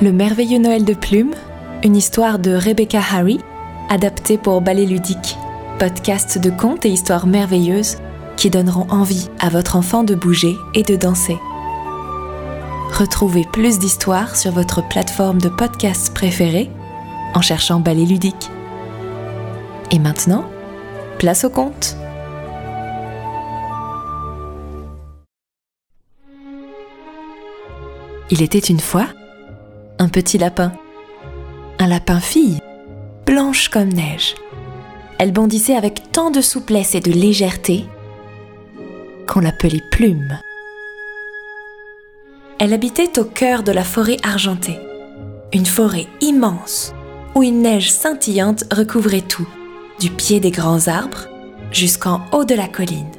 Le merveilleux Noël de Plume, une histoire de Rebecca Harry, adaptée pour Ballet Ludique, podcast de contes et histoires merveilleuses qui donneront envie à votre enfant de bouger et de danser. Retrouvez plus d'histoires sur votre plateforme de podcast préférée en cherchant Ballet Ludique. Et maintenant, place au conte. Il était une fois un petit lapin. Un lapin fille, blanche comme neige. Elle bondissait avec tant de souplesse et de légèreté qu'on l'appelait Plume. Elle habitait au cœur de la forêt argentée, une forêt immense où une neige scintillante recouvrait tout, du pied des grands arbres jusqu'en haut de la colline.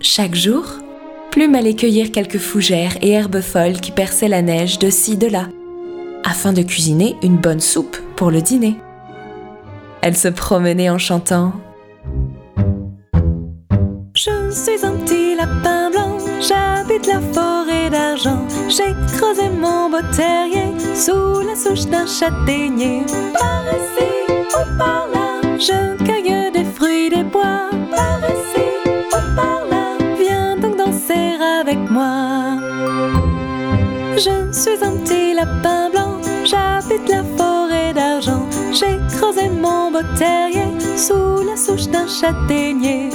Chaque jour, Plume allait cueillir quelques fougères et herbes folles qui perçaient la neige de ci, de là, afin de cuisiner une bonne soupe pour le dîner. Elle se promenait en chantant Je suis un petit lapin blanc, j'habite la forêt d'argent. J'ai creusé mon beau terrier sous la souche d'un châtaignier. Beau sous la souche d'un châtaignier.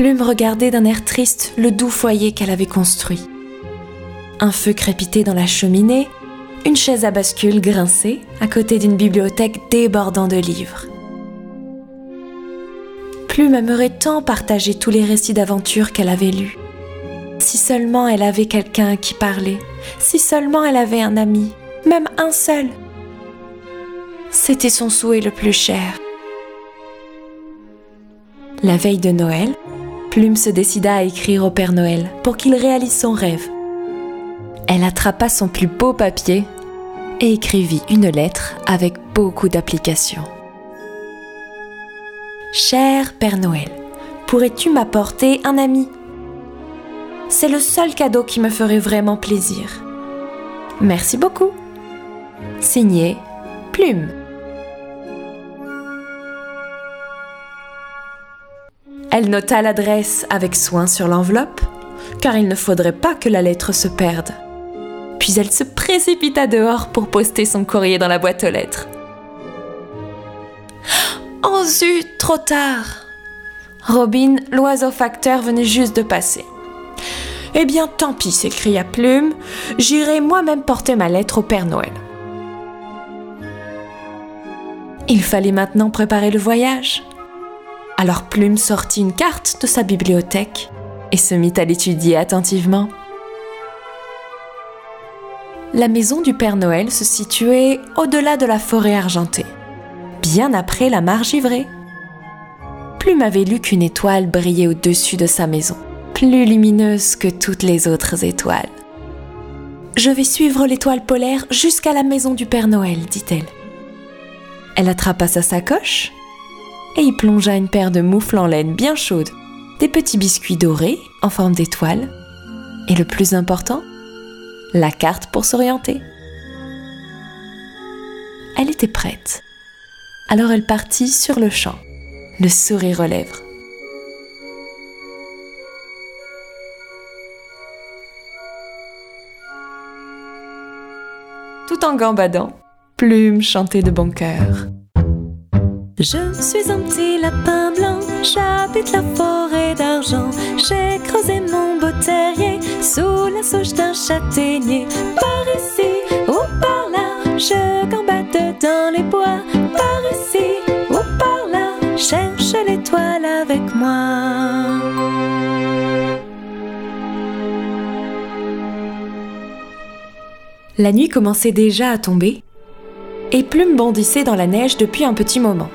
Plume regardait d'un air triste le doux foyer qu'elle avait construit. Un feu crépitait dans la cheminée, une chaise à bascule grinçait à côté d'une bibliothèque débordant de livres. Plume aimerait tant partager tous les récits d'aventure qu'elle avait lus. Si seulement elle avait quelqu'un qui parlait, si seulement elle avait un ami, même un seul. C'était son souhait le plus cher. La veille de Noël, Plume se décida à écrire au Père Noël pour qu'il réalise son rêve. Elle attrapa son plus beau papier et écrivit une lettre avec beaucoup d'applications. Cher Père Noël, pourrais-tu m'apporter un ami? C'est le seul cadeau qui me ferait vraiment plaisir. Merci beaucoup. Signé Plume. Elle nota l'adresse avec soin sur l'enveloppe, car il ne faudrait pas que la lettre se perde. Puis elle se précipita dehors pour poster son courrier dans la boîte aux lettres. Oh trop tard Robin, l'oiseau facteur, venait juste de passer. Eh bien, tant pis, s'écria Plume, j'irai moi-même porter ma lettre au Père Noël. Il fallait maintenant préparer le voyage. Alors Plume sortit une carte de sa bibliothèque et se mit à l'étudier attentivement. La maison du Père Noël se situait au-delà de la forêt argentée, bien après la mare givrée. Plume avait lu qu'une étoile brillait au-dessus de sa maison, plus lumineuse que toutes les autres étoiles. Je vais suivre l'étoile polaire jusqu'à la maison du Père Noël, dit-elle. Elle attrapa sa sacoche et y plongea une paire de moufles en laine bien chaudes, des petits biscuits dorés en forme d'étoile et le plus important, la carte pour s'orienter. Elle était prête. Alors elle partit sur le champ, le sourire aux lèvres. Tout en gambadant, Plume chantait de bon cœur. Je suis un petit lapin blanc, j'habite la forêt d'argent. J'ai creusé mon beau terrier sous la souche d'un châtaignier. Par ici ou par là, je gambade dans les bois. Par ici ou par là, cherche l'étoile avec moi. La nuit commençait déjà à tomber et Plume bondissait dans la neige depuis un petit moment.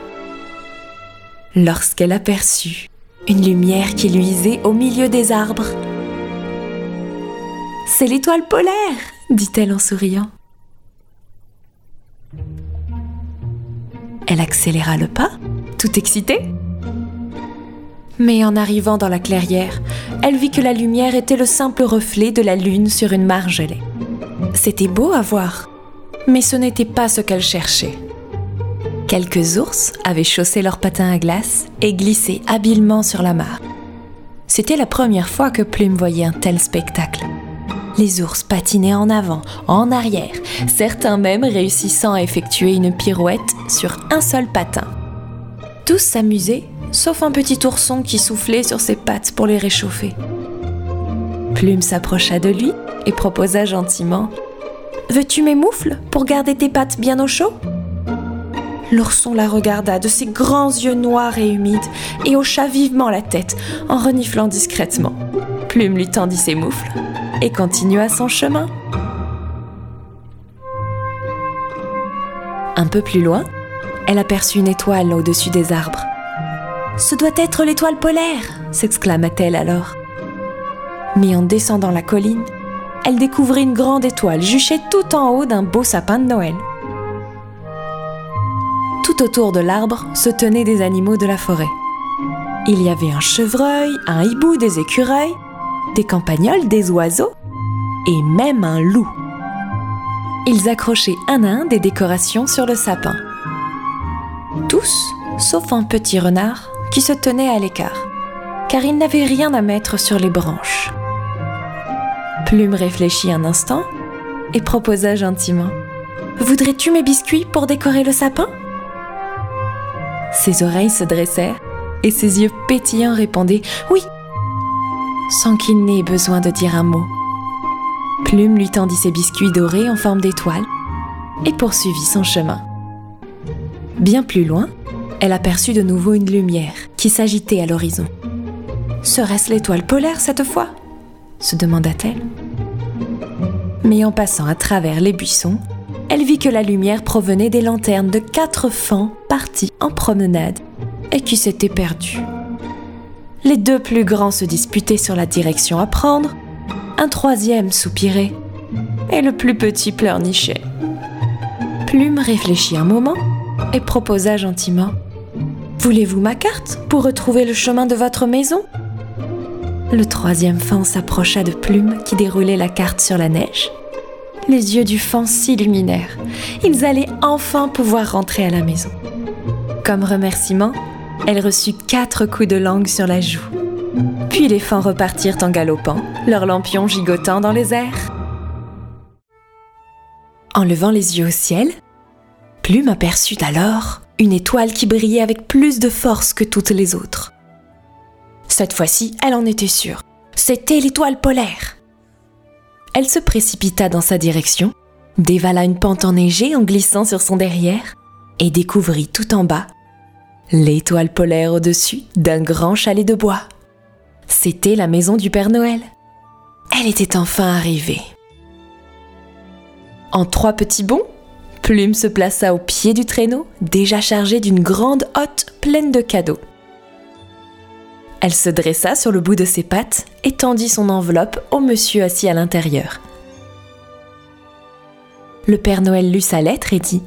Lorsqu'elle aperçut une lumière qui luisait au milieu des arbres. C'est l'étoile polaire, dit-elle en souriant. Elle accéléra le pas, tout excitée. Mais en arrivant dans la clairière, elle vit que la lumière était le simple reflet de la lune sur une margelée. C'était beau à voir, mais ce n'était pas ce qu'elle cherchait. Quelques ours avaient chaussé leurs patins à glace et glissé habilement sur la mare. C'était la première fois que Plume voyait un tel spectacle. Les ours patinaient en avant, en arrière, certains même réussissant à effectuer une pirouette sur un seul patin. Tous s'amusaient, sauf un petit ourson qui soufflait sur ses pattes pour les réchauffer. Plume s'approcha de lui et proposa gentiment Veux-tu mes moufles pour garder tes pattes bien au chaud? L'ourson la regarda de ses grands yeux noirs et humides et hocha vivement la tête en reniflant discrètement. Plume lui tendit ses moufles et continua son chemin. Un peu plus loin, elle aperçut une étoile au-dessus des arbres. Ce doit être l'étoile polaire s'exclama-t-elle alors. Mais en descendant la colline, elle découvrit une grande étoile juchée tout en haut d'un beau sapin de Noël. Autour de l'arbre se tenaient des animaux de la forêt. Il y avait un chevreuil, un hibou, des écureuils, des campagnols, des oiseaux et même un loup. Ils accrochaient un à un des décorations sur le sapin. Tous, sauf un petit renard qui se tenait à l'écart, car il n'avait rien à mettre sur les branches. Plume réfléchit un instant et proposa gentiment Voudrais-tu mes biscuits pour décorer le sapin? Ses oreilles se dressèrent et ses yeux pétillants répondaient Oui sans qu'il n'ait besoin de dire un mot. Plume lui tendit ses biscuits dorés en forme d'étoile et poursuivit son chemin. Bien plus loin, elle aperçut de nouveau une lumière qui s'agitait à l'horizon. Serait-ce l'étoile polaire cette fois? se demanda-t-elle. Mais en passant à travers les buissons, elle vit que la lumière provenait des lanternes de quatre fans partis en promenade et qui s'étaient perdus. Les deux plus grands se disputaient sur la direction à prendre, un troisième soupirait, et le plus petit pleurnichait. Plume réfléchit un moment et proposa gentiment Voulez-vous ma carte pour retrouver le chemin de votre maison? Le troisième fan s'approcha de Plume qui déroulait la carte sur la neige. Les yeux du fan s'illuminèrent. Ils allaient enfin pouvoir rentrer à la maison. Comme remerciement, elle reçut quatre coups de langue sur la joue. Puis les fans repartirent en galopant, leurs lampions gigotant dans les airs. En levant les yeux au ciel, Plume aperçut alors une étoile qui brillait avec plus de force que toutes les autres. Cette fois-ci, elle en était sûre. C'était l'étoile polaire. Elle se précipita dans sa direction, dévala une pente enneigée en glissant sur son derrière, et découvrit tout en bas l'étoile polaire au-dessus d'un grand chalet de bois. C'était la maison du Père Noël. Elle était enfin arrivée. En trois petits bonds, Plume se plaça au pied du traîneau, déjà chargé d'une grande hotte pleine de cadeaux. Elle se dressa sur le bout de ses pattes et tendit son enveloppe au monsieur assis à l'intérieur. Le Père Noël lut sa lettre et dit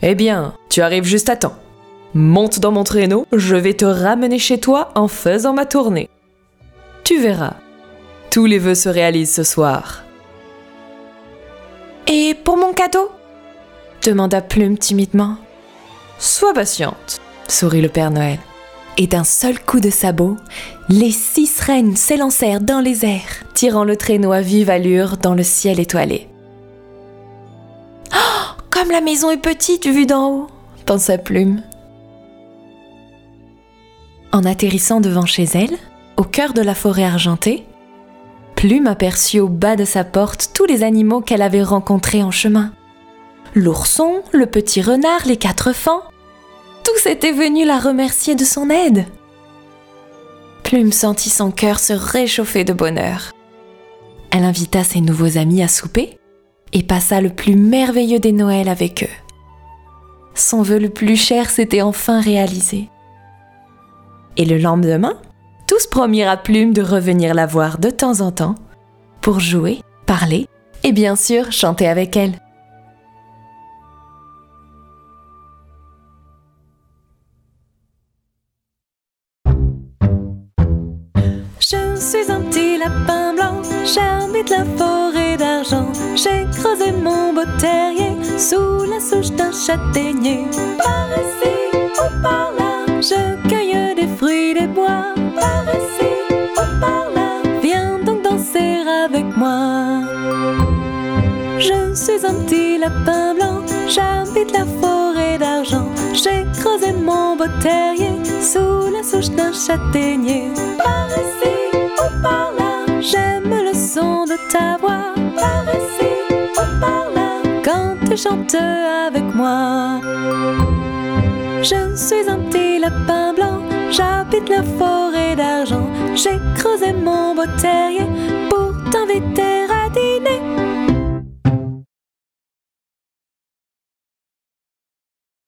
Eh bien, tu arrives juste à temps. Monte dans mon traîneau, je vais te ramener chez toi en faisant ma tournée. Tu verras, tous les vœux se réalisent ce soir. Et pour mon cadeau? demanda Plume timidement. Sois patiente, sourit le Père Noël. Et d'un seul coup de sabot, les six reines s'élancèrent dans les airs, tirant le traîneau à vive allure dans le ciel étoilé. Oh, comme la maison est petite vue d'en haut, pensa Plume. En atterrissant devant chez elle, au cœur de la forêt argentée, Plume aperçut au bas de sa porte tous les animaux qu'elle avait rencontrés en chemin. L'ourson, le petit renard, les quatre fans, tous étaient venus la remercier de son aide. Plume sentit son cœur se réchauffer de bonheur. Elle invita ses nouveaux amis à souper et passa le plus merveilleux des Noëls avec eux. son vœu le plus cher s'était enfin réalisé. Et le lendemain, tous promirent à Plume de revenir la voir de temps en temps pour jouer, parler et bien sûr chanter avec elle. Sous la souche d'un châtaignier. Par ici ou par là, je cueille des fruits des bois. Par ici ou par là, viens donc danser avec moi. Je suis un petit lapin blanc, j'habite la forêt d'argent. J'ai creusé mon beau terrier sous la souche d'un châtaignier. Par ici ou par là, j'aime le son de ta voix. Par ici chantes avec moi. Je suis un petit lapin blanc, j'habite la forêt d'argent. J'ai creusé mon beau terrier pour t'inviter